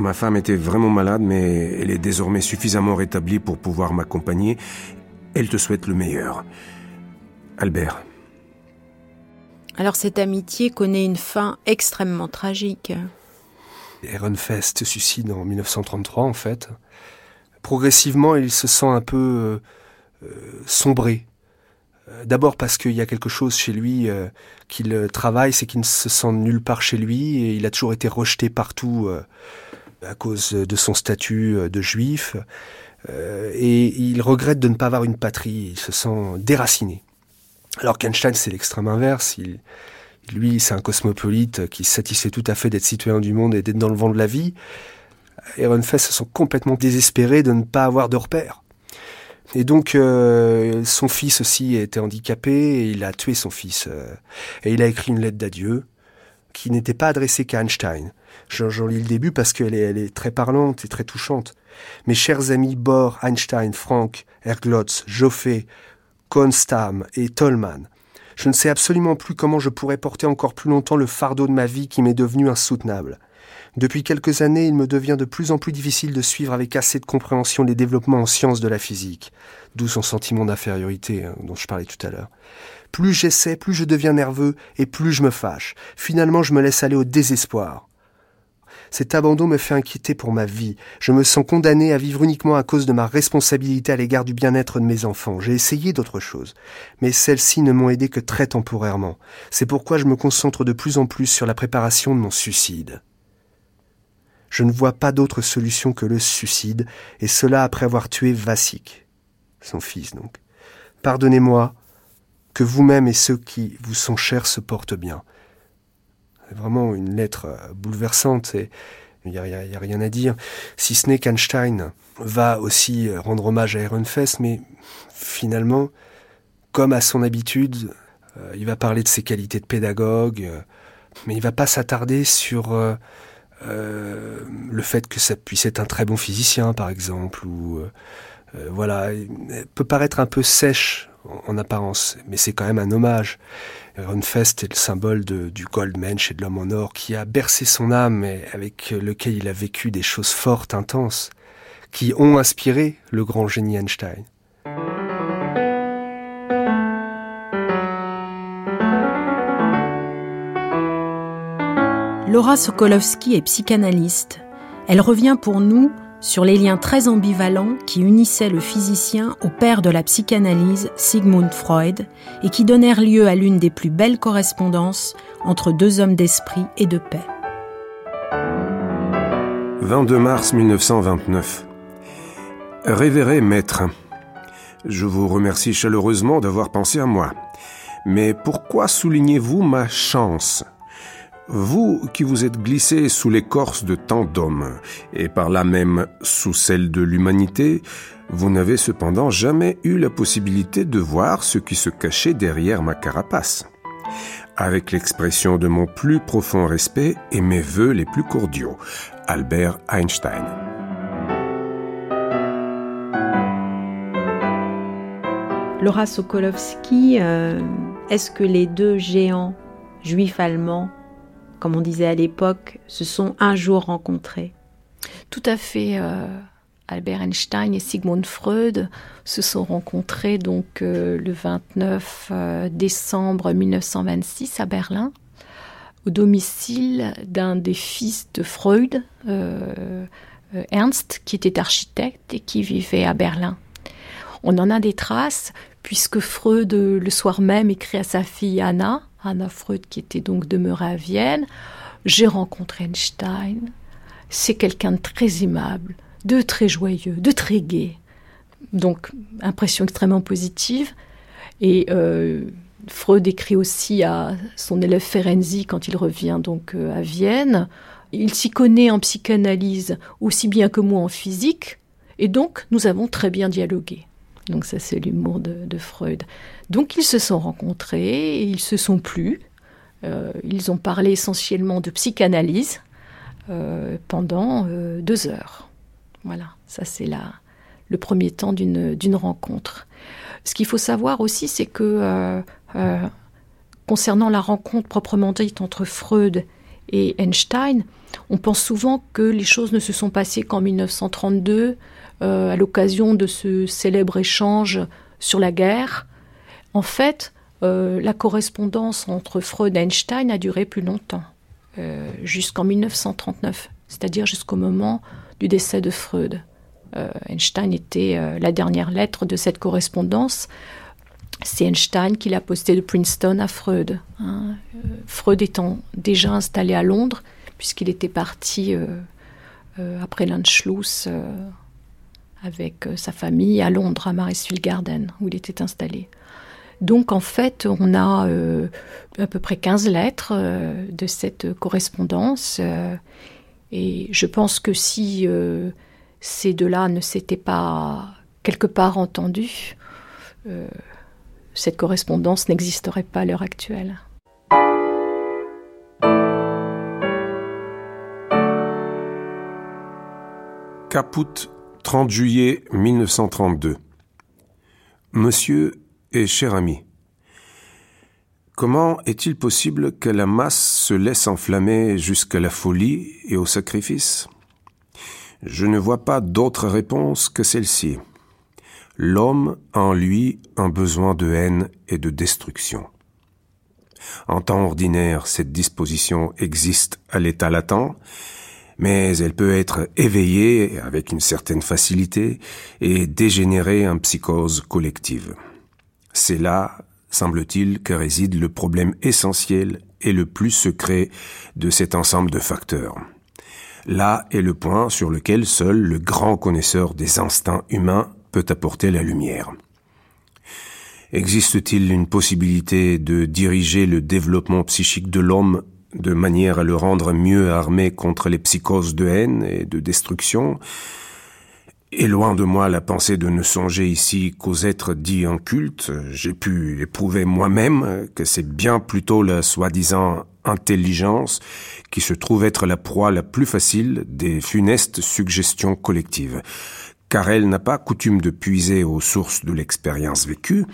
Ma femme était vraiment malade, mais elle est désormais suffisamment rétablie pour pouvoir m'accompagner. Elle te souhaite le meilleur. Albert. Alors cette amitié connaît une fin extrêmement tragique. Ehrenfest se suicide en 1933 en fait. Progressivement, il se sent un peu euh, sombré. D'abord parce qu'il y a quelque chose chez lui qu'il travaille, c'est qu'il ne se sent nulle part chez lui et il a toujours été rejeté partout à cause de son statut de juif. et il regrette de ne pas avoir une patrie, il se sent déraciné. Alors qu'Einstein, c'est l'extrême inverse. Il, lui, c'est un cosmopolite qui satisfait tout à fait d'être citoyen du monde et d'être dans le vent de la vie. Ehrenfest se sont complètement désespérés de ne pas avoir de repères. Et donc, euh, son fils aussi était handicapé et il a tué son fils. Euh, et il a écrit une lettre d'adieu qui n'était pas adressée qu'à Einstein. J'en lis le début parce qu'elle est, très parlante et très touchante. Mes chers amis Bohr, Einstein, Frank, Erglotz, Joffé, Konstam et Tolman, je ne sais absolument plus comment je pourrais porter encore plus longtemps le fardeau de ma vie qui m'est devenu insoutenable. Depuis quelques années, il me devient de plus en plus difficile de suivre avec assez de compréhension les développements en sciences de la physique, d'où son sentiment d'infériorité hein, dont je parlais tout à l'heure. Plus j'essaie, plus je deviens nerveux et plus je me fâche. Finalement, je me laisse aller au désespoir. Cet abandon me fait inquiéter pour ma vie. Je me sens condamné à vivre uniquement à cause de ma responsabilité à l'égard du bien-être de mes enfants. J'ai essayé d'autres choses, mais celles-ci ne m'ont aidé que très temporairement. C'est pourquoi je me concentre de plus en plus sur la préparation de mon suicide. Je ne vois pas d'autre solution que le suicide, et cela après avoir tué Vassik, son fils donc. Pardonnez-moi, que vous-même et ceux qui vous sont chers se portent bien vraiment une lettre euh, bouleversante et il n'y a, rien à dire. Si ce n'est qu'Einstein va aussi euh, rendre hommage à Ehrenfest, mais finalement, comme à son habitude, euh, il va parler de ses qualités de pédagogue, mais il va pas s'attarder sur le fait que ça puisse être un très bon physicien, par exemple, ou voilà, elle peut paraître un peu sèche en apparence, mais c'est quand même un hommage. Runfest est le symbole du Goldmensch et de l'homme en or qui a bercé son âme et avec lequel il a vécu des choses fortes, intenses, qui ont inspiré le grand génie Einstein. Laura Sokolowski est psychanalyste. Elle revient pour nous sur les liens très ambivalents qui unissaient le physicien au père de la psychanalyse, Sigmund Freud, et qui donnèrent lieu à l'une des plus belles correspondances entre deux hommes d'esprit et de paix. 22 mars 1929. Révéré maître, je vous remercie chaleureusement d'avoir pensé à moi. Mais pourquoi soulignez-vous ma chance? Vous qui vous êtes glissé sous l'écorce de tant d'hommes, et par là même sous celle de l'humanité, vous n'avez cependant jamais eu la possibilité de voir ce qui se cachait derrière ma carapace. Avec l'expression de mon plus profond respect et mes voeux les plus cordiaux, Albert Einstein. Laura Sokolowski, euh, est-ce que les deux géants juifs allemands comme on disait à l'époque, se sont un jour rencontrés. Tout à fait. Euh, Albert Einstein et Sigmund Freud se sont rencontrés donc euh, le 29 euh, décembre 1926 à Berlin, au domicile d'un des fils de Freud, Ernst, qui était architecte et qui vivait à Berlin. On en a des traces puisque Freud, le soir même, écrit à sa fille Anna Anna Freud qui était donc demeurée à Vienne. J'ai rencontré Einstein. C'est quelqu'un de très aimable, de très joyeux, de très gai. Donc, impression extrêmement positive. Et euh, Freud écrit aussi à son élève Ferenczi quand il revient donc euh, à Vienne. Il s'y connaît en psychanalyse aussi bien que moi en physique. Et donc, nous avons très bien dialogué. Donc ça, c'est l'humour de, Freud. Donc ils se sont rencontrés, ils se sont plu. Euh, ils ont parlé essentiellement de psychanalyse euh, pendant euh, deux heures. Voilà, ça c'est le premier temps d'une rencontre. Ce qu'il faut savoir aussi, c'est que concernant la rencontre proprement dite entre Freud et Einstein, on pense souvent que les choses ne se sont passées qu'en 1932 euh, à l'occasion de ce célèbre échange sur la guerre. En fait, euh, la correspondance entre Freud et Einstein a duré plus longtemps, euh, jusqu'en 1939. c'est-à-dire jusqu'au moment du décès de Freud. Euh, Einstein était euh, la dernière lettre de cette correspondance. C'est Einstein qui l'a posté de Princeton à Freud. Hein. Euh, Freud étant déjà installé à Londres, puisqu'il était parti après l'Anschluss avec sa famille à Londres, à Marisfield Garden, où il était installé. Donc en fait, on a à peu près 15 lettres de cette correspondance. et je pense que si ces deux-là ne s'étaient pas quelque part entendus, euh, cette correspondance n'existerait pas à l'heure actuelle. Caput, 30 juillet 1932. Monsieur et cher ami, comment est-il possible que la masse se laisse enflammer jusqu'à la folie et au sacrifice? Je ne vois pas d'autre réponse que celle-ci. L'homme a en lui un besoin de haine et de destruction. En temps ordinaire, cette disposition existe à l'état latent, mais elle peut être éveillée avec une certaine facilité et dégénérer en psychose collective. C'est là, semble-t-il, que réside le problème essentiel et le plus secret de cet ensemble de facteurs. Là est le point sur lequel seul le grand connaisseur des instincts humains peut apporter la lumière. Existe-t-il une possibilité de diriger le développement psychique de l'homme de manière à le rendre mieux armé contre les psychoses de haine et de destruction. Et loin de moi la pensée de ne songer ici qu'aux êtres dits incultes, j'ai pu éprouver moi-même que c'est bien plutôt la soi-disant intelligence qui se trouve être la proie la plus facile des funestes suggestions collectives, car elle n'a pas coutume de puiser aux sources de l'expérience vécue,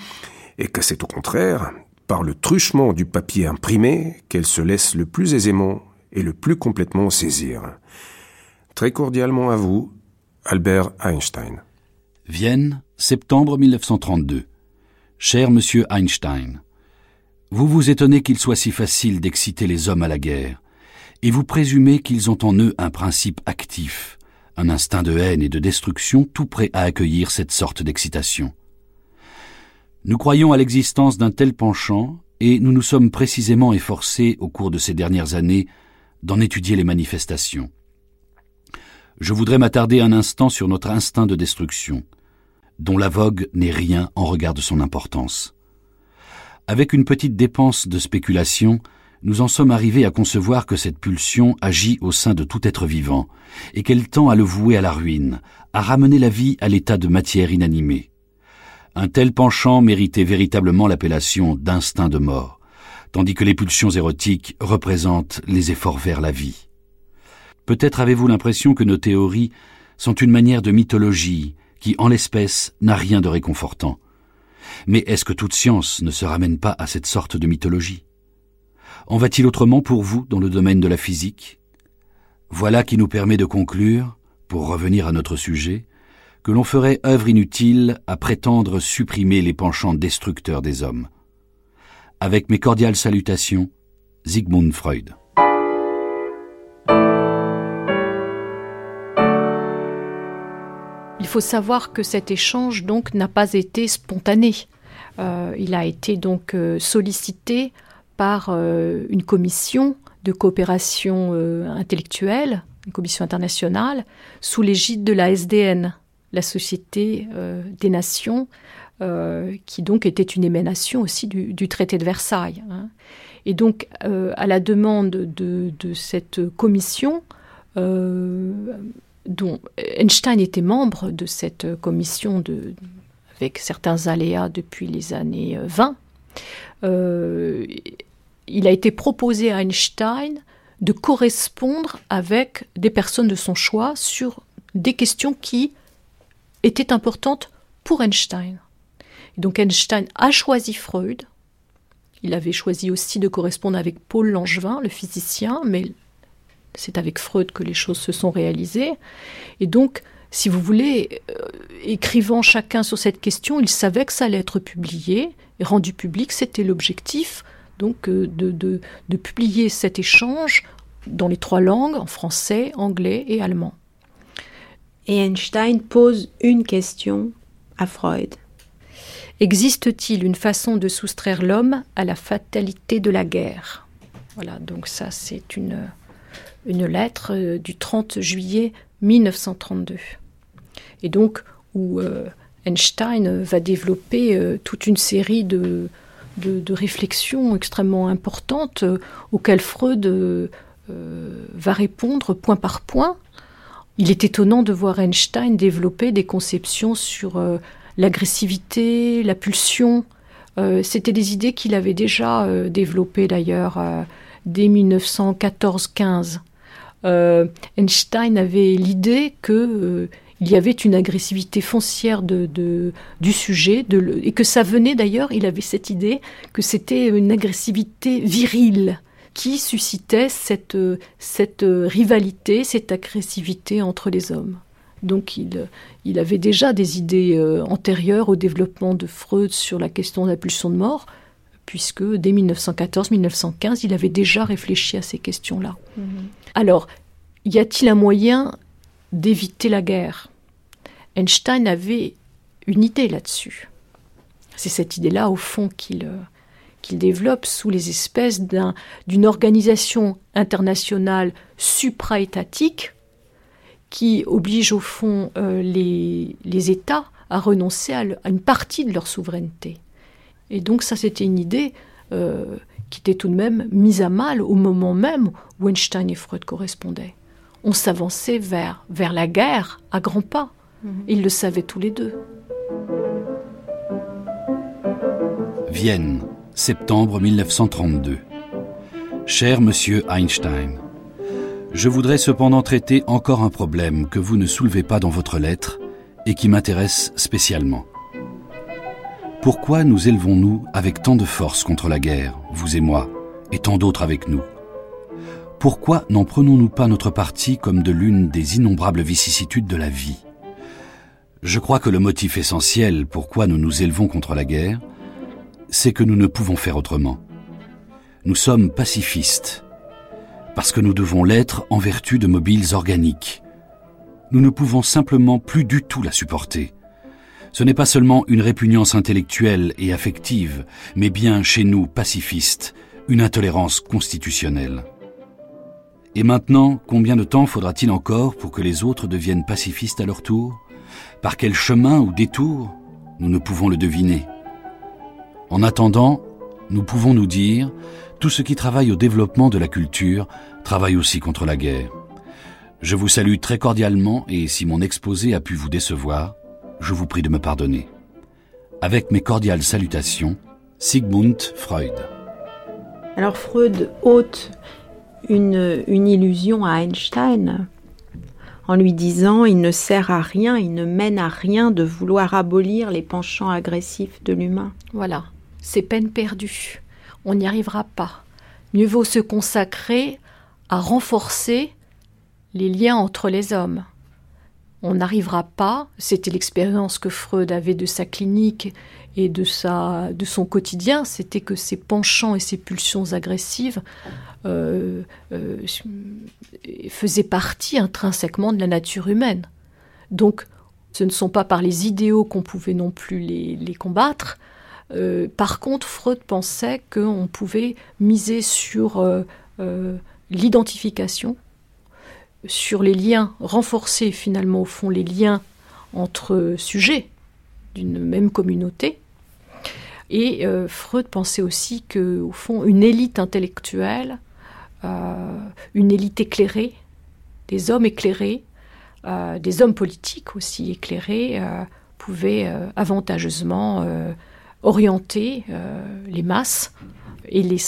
et que c'est au contraire par le truchement du papier imprimé qu'elle se laisse le plus aisément et le plus complètement saisir. Très cordialement à vous, Albert Einstein. Vienne, septembre 1932. Cher monsieur Einstein, vous vous étonnez qu'il soit si facile d'exciter les hommes à la guerre, et vous présumez qu'ils ont en eux un principe actif, un instinct de haine et de destruction tout prêt à accueillir cette sorte d'excitation. Nous croyons à l'existence d'un tel penchant, et nous nous sommes précisément efforcés au cours de ces dernières années d'en étudier les manifestations je voudrais m'attarder un instant sur notre instinct de destruction, dont la vogue n'est rien en regard de son importance. Avec une petite dépense de spéculation, nous en sommes arrivés à concevoir que cette pulsion agit au sein de tout être vivant, et qu'elle tend à le vouer à la ruine, à ramener la vie à l'état de matière inanimée. Un tel penchant méritait véritablement l'appellation d'instinct de mort, tandis que les pulsions érotiques représentent les efforts vers la vie. Peut-être avez-vous l'impression que nos théories sont une manière de mythologie qui, en l'espèce, n'a rien de réconfortant. Mais est-ce que toute science ne se ramène pas à cette sorte de mythologie? En va-t-il autrement pour vous dans le domaine de la physique? Voilà qui nous permet de conclure, pour revenir à notre sujet, que l'on ferait œuvre inutile à prétendre supprimer les penchants destructeurs des hommes. Avec mes cordiales salutations, Sigmund Freud. Il faut savoir que cet échange donc n'a pas été spontané. Euh, il a été donc euh, sollicité par euh, une commission de coopération intellectuelle, une commission internationale, sous l'égide de la SDN, la Société des Nations, qui donc était une émanation aussi du, traité de Versailles. Hein. Et donc, à la demande de, cette commission, dont Einstein était membre de cette commission avec certains aléas depuis les années 20, euh, il a été proposé à Einstein de correspondre avec des personnes de son choix sur des questions qui étaient importantes pour Einstein. donc Einstein a choisi Freud. Il avait choisi aussi de correspondre avec Paul Langevin, le physicien, mais c'est avec Freud que les choses se sont réalisées. Et donc, si vous voulez, euh, écrivant chacun sur cette question, il savait que ça allait être publié et rendu public. C'était l'objectif, donc, euh, de, publier cet échange dans les trois langues, en français, anglais et allemand. Et Einstein pose une question à Freud. Existe-t-il une façon de soustraire l'homme à la fatalité de la guerre? Voilà, donc ça c'est une, une lettre euh, du 30 juillet 1932. Et donc où euh, Einstein va développer euh, toute une série de, de, réflexions extrêmement importantes auxquelles Freud va répondre point par point. Il est étonnant de voir Einstein développer des conceptions sur l'agressivité, la pulsion. C'était des idées qu'il avait déjà développées d'ailleurs dès 1914-15. Euh, Einstein avait l'idée que euh, il y avait une agressivité foncière du sujet, et que ça venait d'ailleurs, il avait cette idée que c'était une agressivité virile qui suscitait cette, cette rivalité, cette agressivité entre les hommes. Donc il, il avait déjà des idées euh, antérieures au développement de Freud sur la question de la pulsion de mort, puisque dès 1914-1915, il avait déjà réfléchi à ces questions-là. Mhm. Alors, y a-t-il un moyen d'éviter la guerre? Einstein avait une idée là-dessus. C'est cette idée-là, au fond, qu'il euh, qu'il développe sous les espèces d'une organisation internationale supra-étatique qui oblige, au fond, euh, les, les, États à renoncer à, une partie de leur souveraineté. Et donc ça, c'était une idée euh, qui était tout de même mise à mal au moment même où Einstein et Freud correspondaient. On s'avançait vers, vers la guerre à grands pas. Mhm. Ils le savaient tous les deux. Vienne, septembre 1932. Cher monsieur Einstein, je voudrais cependant traiter encore un problème que vous ne soulevez pas dans votre lettre et qui m'intéresse spécialement. Pourquoi nous élevons-nous avec tant de force contre la guerre, vous et moi, et tant d'autres avec nous? Pourquoi n'en prenons-nous pas notre parti comme de l'une des innombrables vicissitudes de la vie? Je crois que le motif essentiel pourquoi nous nous élevons contre la guerre, c'est que nous ne pouvons faire autrement. Nous sommes pacifistes, parce que nous devons l'être en vertu de mobiles organiques. Nous ne pouvons simplement plus du tout la supporter. Ce n'est pas seulement une répugnance intellectuelle et affective, mais bien chez nous, pacifistes, une intolérance constitutionnelle. Et maintenant, combien de temps faudra-t-il encore pour que les autres deviennent pacifistes à leur tour? Par quel chemin ou détour? Nous ne pouvons le deviner. En attendant, nous pouvons nous dire, tout ce qui travaille au développement de la culture travaille aussi contre la guerre. Je vous salue très cordialement et si mon exposé a pu vous décevoir, je vous prie de me pardonner. Avec mes cordiales salutations, Sigmund Freud. Alors Freud ôte une, une illusion à Einstein en lui disant il ne sert à rien, il ne mène à rien de vouloir abolir les penchants agressifs de l'humain. Voilà, c'est peine perdue. On n'y arrivera pas. Mieux vaut se consacrer à renforcer les liens entre les hommes on n'arrivera pas, c'était l'expérience que Freud avait de sa clinique et de, sa, de son quotidien, c'était que ces penchants et ces pulsions agressives euh, euh, faisaient partie intrinsèquement de la nature humaine. Donc, ce ne sont pas par les idéaux qu'on pouvait non plus les, combattre. Euh, par contre, Freud pensait qu'on pouvait miser sur l'identification sur les liens, renforcer finalement au fond les liens entre sujets d'une même communauté. Et euh, Freud pensait aussi que, au fond, une élite intellectuelle, euh, une élite éclairée, des hommes éclairés, euh, des hommes politiques aussi éclairés, pouvaient avantageusement orienter les masses et les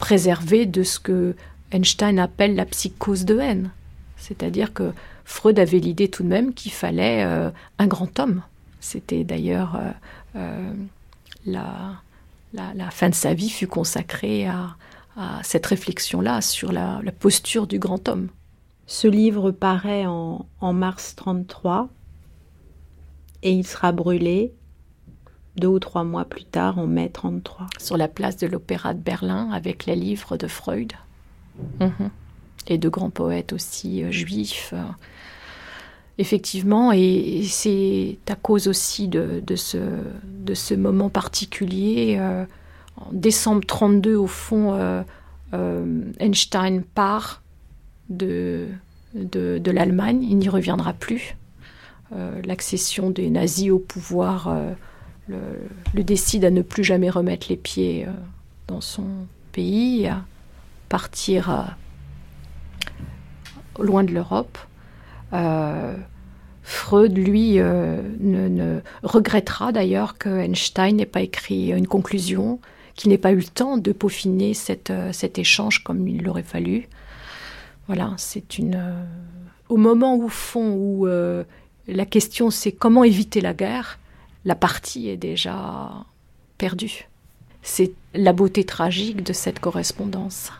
préserver de ce que Einstein appelle la psychose de haine. C'est-à-dire que Freud avait l'idée tout de même qu'il fallait euh, un grand homme. C'était d'ailleurs euh, euh, la, la, fin de sa vie fut consacrée à, cette réflexion-là sur la, posture du grand homme. Ce livre paraît en, en mars 33 et il sera brûlé deux ou trois mois plus tard, en mai 33. Sur la place de l'Opéra de Berlin avec les livres de Freud. Mhm. et de grands poètes aussi juifs effectivement, et, c'est à cause aussi de, ce, de ce moment particulier. Euh, en décembre 32, au fond, euh, euh, Einstein part de, de, l'Allemagne, il n'y reviendra plus. L'accession des nazis au pouvoir le, décide à ne plus jamais remettre les pieds dans son pays, à partir loin de l'Europe. Freud, lui, euh, ne, regrettera d'ailleurs que Einstein n'ait pas écrit une conclusion, qu'il n'ait pas eu le temps de peaufiner euh, cet échange comme il l'aurait fallu. Voilà, c'est une. Euh, au moment où fond où la question c'est comment éviter la guerre, la partie est déjà perdue. C'est la beauté tragique de cette correspondance.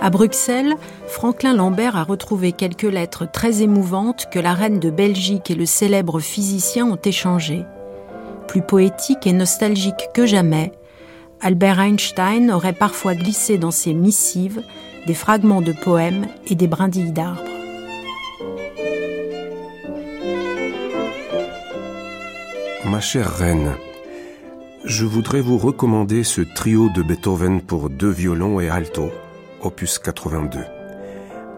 À Bruxelles, Franklin Lambert a retrouvé quelques lettres très émouvantes que la reine de Belgique et le célèbre physicien ont échangées. Plus poétique et nostalgique que jamais, Albert Einstein aurait parfois glissé dans ses missives des fragments de poèmes et des brindilles d'arbres. Ma chère reine, je voudrais vous recommander ce trio de Beethoven pour deux violons et alto opus 82.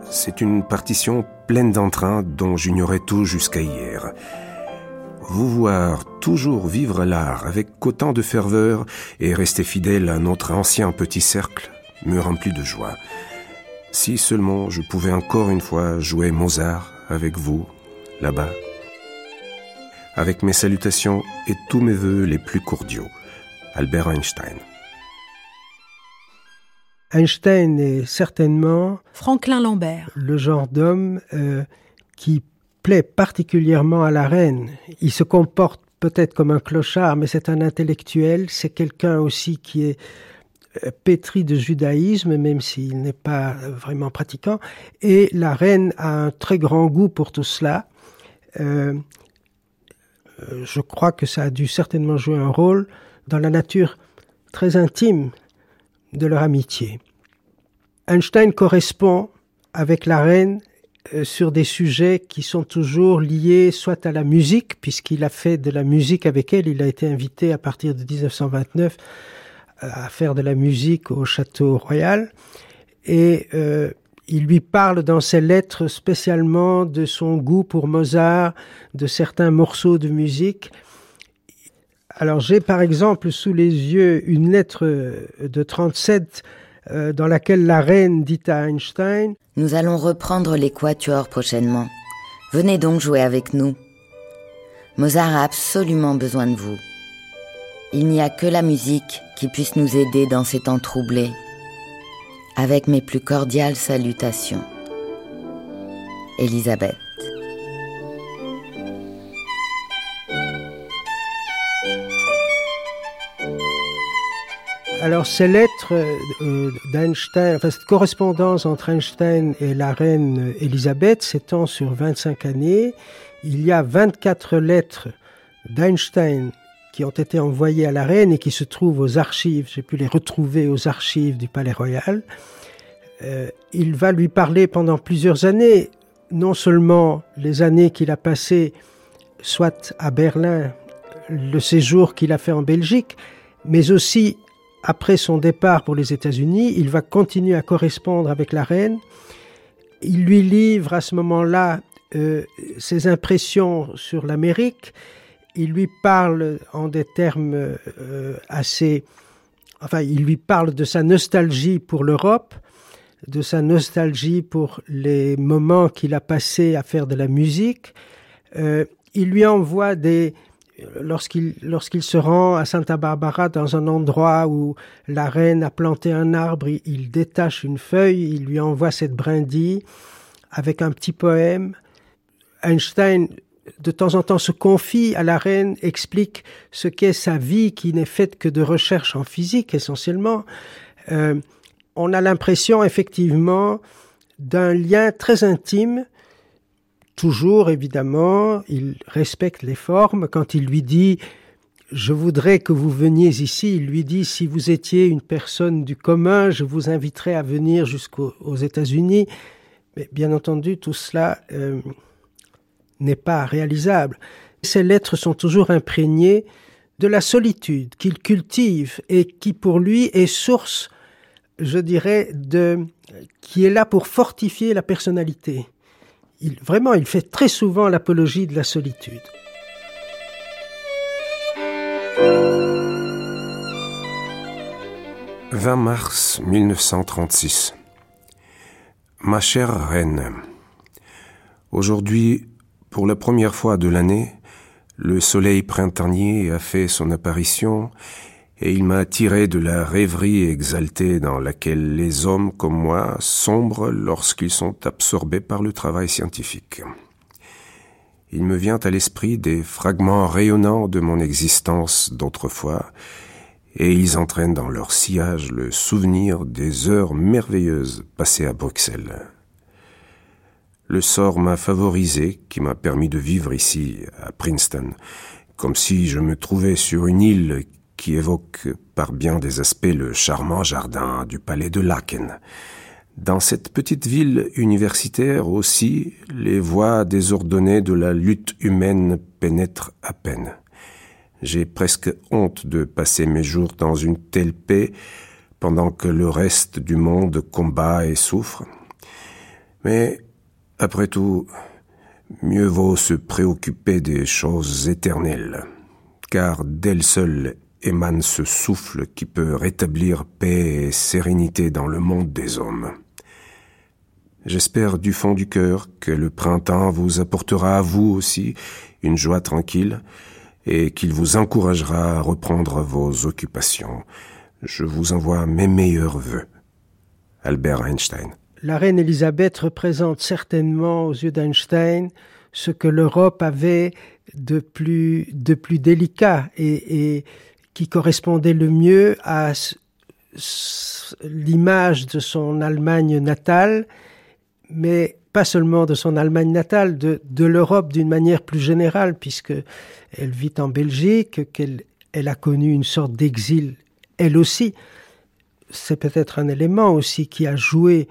C'est une partition pleine d'entrain dont j'ignorais tout jusqu'à hier. Vous voir toujours vivre l'art avec autant de ferveur et rester fidèle à notre ancien petit cercle me remplit de joie. Si seulement je pouvais encore une fois jouer Mozart avec vous, là-bas. Avec mes salutations et tous mes voeux les plus cordiaux. Albert Einstein. Einstein est certainement Franklin Lambert, le genre d'homme euh, qui plaît particulièrement à la reine. Il se comporte peut-être comme un clochard, mais c'est un intellectuel. C'est quelqu'un aussi qui est euh, pétri de judaïsme, même s'il n'est pas vraiment pratiquant. Et la reine a un très grand goût pour tout cela. Euh, je crois que ça a dû certainement jouer un rôle dans la nature très intime de leur amitié. Einstein correspond avec la reine euh, sur des sujets qui sont toujours liés soit à la musique, puisqu'il a fait de la musique avec elle, il a été invité à partir de 1929 euh, à faire de la musique au château royal, et euh, il lui parle dans ses lettres spécialement de son goût pour Mozart, de certains morceaux de musique. Alors j'ai par exemple sous les yeux une lettre de 37 euh, dans laquelle la reine dit à Einstein Nous allons reprendre les quatuors prochainement. Venez donc jouer avec nous. Mozart a absolument besoin de vous. Il n'y a que la musique qui puisse nous aider dans ces temps troublés. Avec mes plus cordiales salutations. Elisabeth. Alors ces lettres euh, d'Einstein, enfin cette correspondance entre Einstein et la reine Elisabeth s'étend sur 25 années. Il y a 24 lettres d'Einstein qui ont été envoyées à la reine et qui se trouvent aux archives. J'ai pu les retrouver aux archives du Palais Royal. Euh, il va lui parler pendant plusieurs années, non seulement les années qu'il a passées, soit à Berlin, le séjour qu'il a fait en Belgique, mais aussi après son départ pour les États-Unis, il va continuer à correspondre avec la reine. Il lui livre à ce moment-là euh, ses impressions sur l'Amérique. Il lui parle en des termes euh, assez... Enfin, il lui parle de sa nostalgie pour l'Europe, de sa nostalgie pour les moments qu'il a passés à faire de la musique. Euh, il lui envoie des, lorsqu'il lorsqu'il se rend à Santa Barbara dans un endroit où la reine a planté un arbre, il, détache une feuille, il lui envoie cette brindille avec un petit poème. Einstein de temps en temps se confie à la reine, explique ce qu'est sa vie qui n'est faite que de recherche en physique essentiellement. Euh, on a l'impression effectivement d'un lien très intime toujours, évidemment, il respecte les formes. Quand il lui dit je voudrais que vous veniez ici. Il lui dit, si vous étiez une personne du commun, je vous inviterais à venir jusqu'aux États-Unis. Mais bien entendu, tout cela euh, n'est pas réalisable. Ces lettres sont toujours imprégnées de la solitude qu'il cultive et qui pour lui est source, je dirais, de, qui est là pour fortifier la personnalité. Il, vraiment, il fait très souvent l'apologie de la solitude. 20 mars 1936. Ma chère reine, aujourd'hui, pour la première fois de l'année, le soleil printanier a fait son apparition et il m'a tiré de la rêverie exaltée dans laquelle les hommes comme moi sombrent lorsqu'ils sont absorbés par le travail scientifique il me vient à l'esprit des fragments rayonnants de mon existence d'autrefois, et ils entraînent dans leur sillage le souvenir des heures merveilleuses passées à Bruxelles. Le sort m'a favorisé, qui m'a permis de vivre ici, à Princeton, comme si je me trouvais sur une île qui évoque par bien des aspects le charmant jardin du palais de Laken, dans cette petite ville universitaire aussi, les voies désordonnées de la lutte humaine pénètrent à peine. J'ai presque honte de passer mes jours dans une telle paix pendant que le reste du monde combat et souffre. Mais, après tout, mieux vaut se préoccuper des choses éternelles, car d'elles seules émane ce souffle qui peut rétablir paix et sérénité dans le monde des hommes. J'espère du fond du cœur que le printemps vous apportera à vous aussi une joie tranquille et qu'il vous encouragera à reprendre vos occupations. Je vous envoie mes meilleurs voeux. Albert Einstein. La reine Elisabeth représente certainement aux yeux d'Einstein ce que l'Europe avait de plus, de plus délicat et qui correspondait le mieux à l'image de son Allemagne natale mais pas seulement de son Allemagne natale, de, l'Europe d'une manière plus générale, puisque elle vit en Belgique, qu'elle elle a connu une sorte d'exil, elle aussi. C'est peut-être un élément aussi qui a joué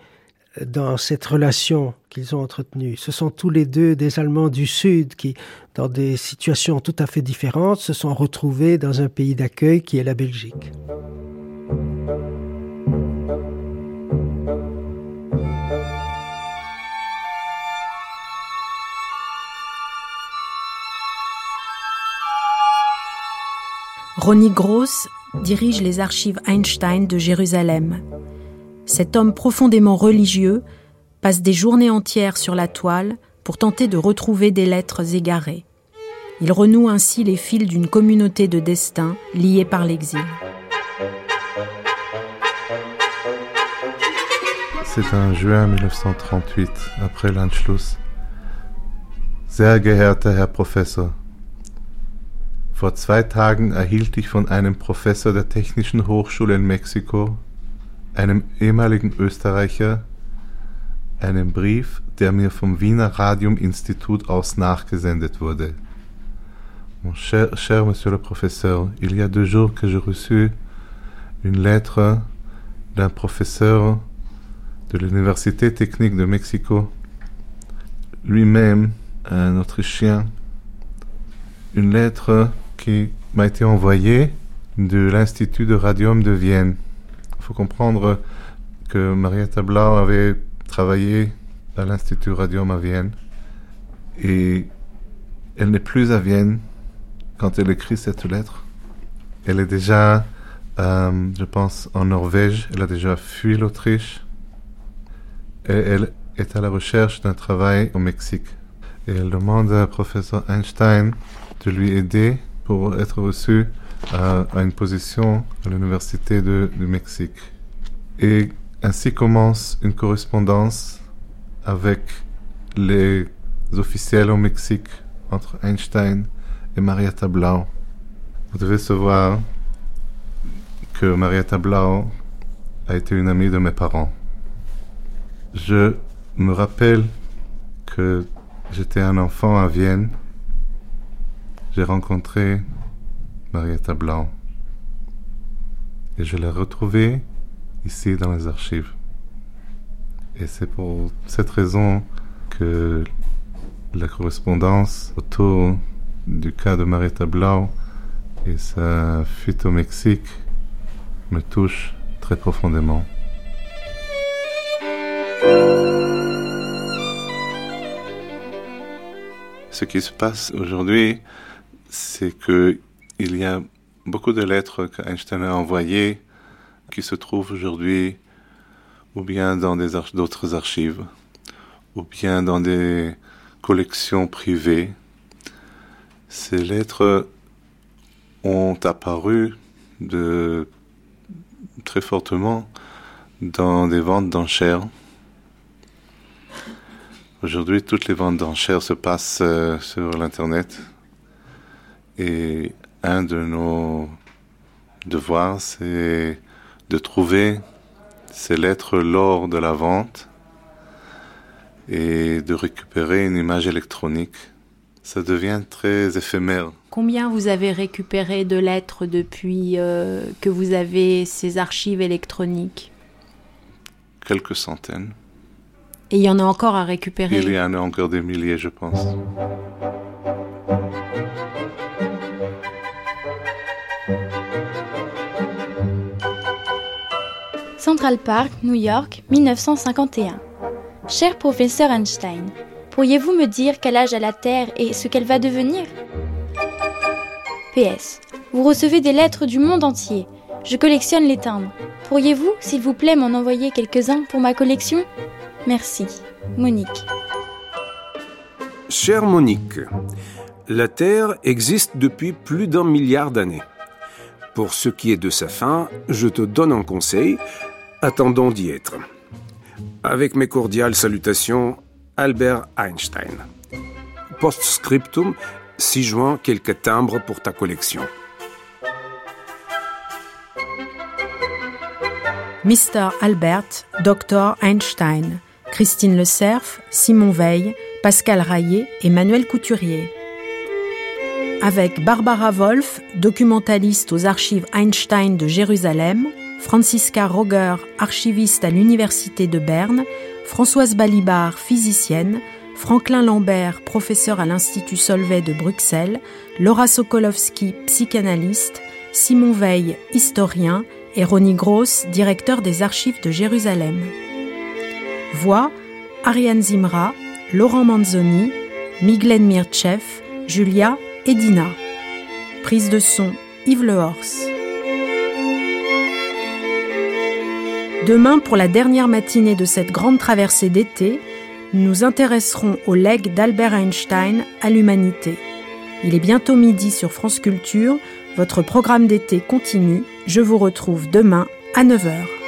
dans cette relation qu'ils ont entretenue. Ce sont tous les deux des Allemands du Sud qui, dans des situations tout à fait différentes, se sont retrouvés dans un pays d'accueil qui est la Belgique. Ronnie Gross dirige les archives Einstein de Jérusalem. Cet homme profondément religieux passe des journées entières sur la toile pour tenter de retrouver des lettres égarées. Il renoue ainsi les fils d'une communauté de destin liée par l'exil. C'est un juin 1938, après l'Anschluss. Sehr geehrter Herr Professor, Vor zwei Tagen erhielt ich von einem Professor der Technischen Hochschule in Mexiko, einem ehemaligen Österreicher, einen Brief, der mir vom Wiener Radium-Institut aus nachgesendet wurde. Mon cher, cher Monsieur le Professeur, il y a deux jours que j'ai reçu une lettre d'un professeur de l'Université technique de Mexico, lui-même un Autrichien, une lettre qui m'a été envoyé de l'Institut de Radium de Vienne. Il faut comprendre que Marietta Blau avait travaillé à l'Institut Radium à Vienne et elle n'est plus à Vienne quand elle écrit cette lettre. Elle est déjà, euh, je pense, en Norvège. Elle a déjà fui l'Autriche et elle est à la recherche d'un travail au Mexique. Et elle demande à professeur Einstein de lui aider pour être reçu à, une position à l'Université du Mexique. Et ainsi commence une correspondance avec les officiels au Mexique entre Einstein et Marietta Blau. Vous devez savoir que Marietta Blau a été une amie de mes parents. Je me rappelle que J'étais un enfant à Vienne. J'ai rencontré Marietta Blanc. Et je l'ai retrouvée ici dans les archives. Et c'est pour cette raison que la correspondance autour du cas de Marietta Blau et sa fuite au Mexique me touche très profondément. Ce qui se passe aujourd'hui, c'est que il y a beaucoup de lettres qu'Einstein a envoyées qui se trouvent aujourd'hui ou bien dans d'autres archives, ou bien dans des collections privées. Ces lettres ont apparu de, très fortement dans des ventes d'enchères. Aujourd'hui, toutes les ventes d'enchères se passent euh, sur l'Internet. Et un de nos devoirs, c'est de trouver ces lettres lors de la vente et de récupérer une image électronique. Ça devient très éphémère. Combien vous avez récupéré de lettres depuis euh, que vous avez ces archives électroniques? Quelques centaines. Et il y en a encore à récupérer? Il y en a encore des milliers, je pense. Central Park, New York, 1951. Cher professeur Einstein, pourriez-vous me dire quel âge a la Terre et ce qu'elle va devenir? PS. Vous recevez des lettres du monde entier. Je collectionne les timbres. Pourriez-vous, s'il vous plaît, m'en envoyer quelques-uns pour ma collection? Merci. Monique. Chère Monique, la Terre existe depuis plus d'un milliard d'années. Pour ce qui est de sa fin, je te donne un conseil, attendons d'y être. Avec mes cordiales salutations, Albert Einstein. Postscriptum, 6 juin, quelques timbres pour ta collection. Mr. Albert, Dr. Einstein, Christine Le Cerf, Simon Veil, Pascal Raillet et Manuel Couturier. Avec Barbara Wolf, documentaliste aux archives Einstein de Jérusalem, Francisca Roger, archiviste à l'Université de Berne, Françoise Balibar, physicienne, Franklin Lambert, professeur à l'Institut Solvay de Bruxelles, Laura Sokolowski, psychanalyste, Simon Veil, historien, et Ronnie Gross, directeur des archives de Jérusalem. Voix Ariane Zimra, Laurent Manzoni, Miglen Mirtchev, Julia et Dina. Prise de son Yves Lehorst. Demain, pour la dernière matinée de cette grande traversée d'été, nous intéresserons au legs d'Albert Einstein à l'humanité. Il est bientôt midi sur France Culture. Votre programme d'été continue. Je vous retrouve demain à 9h.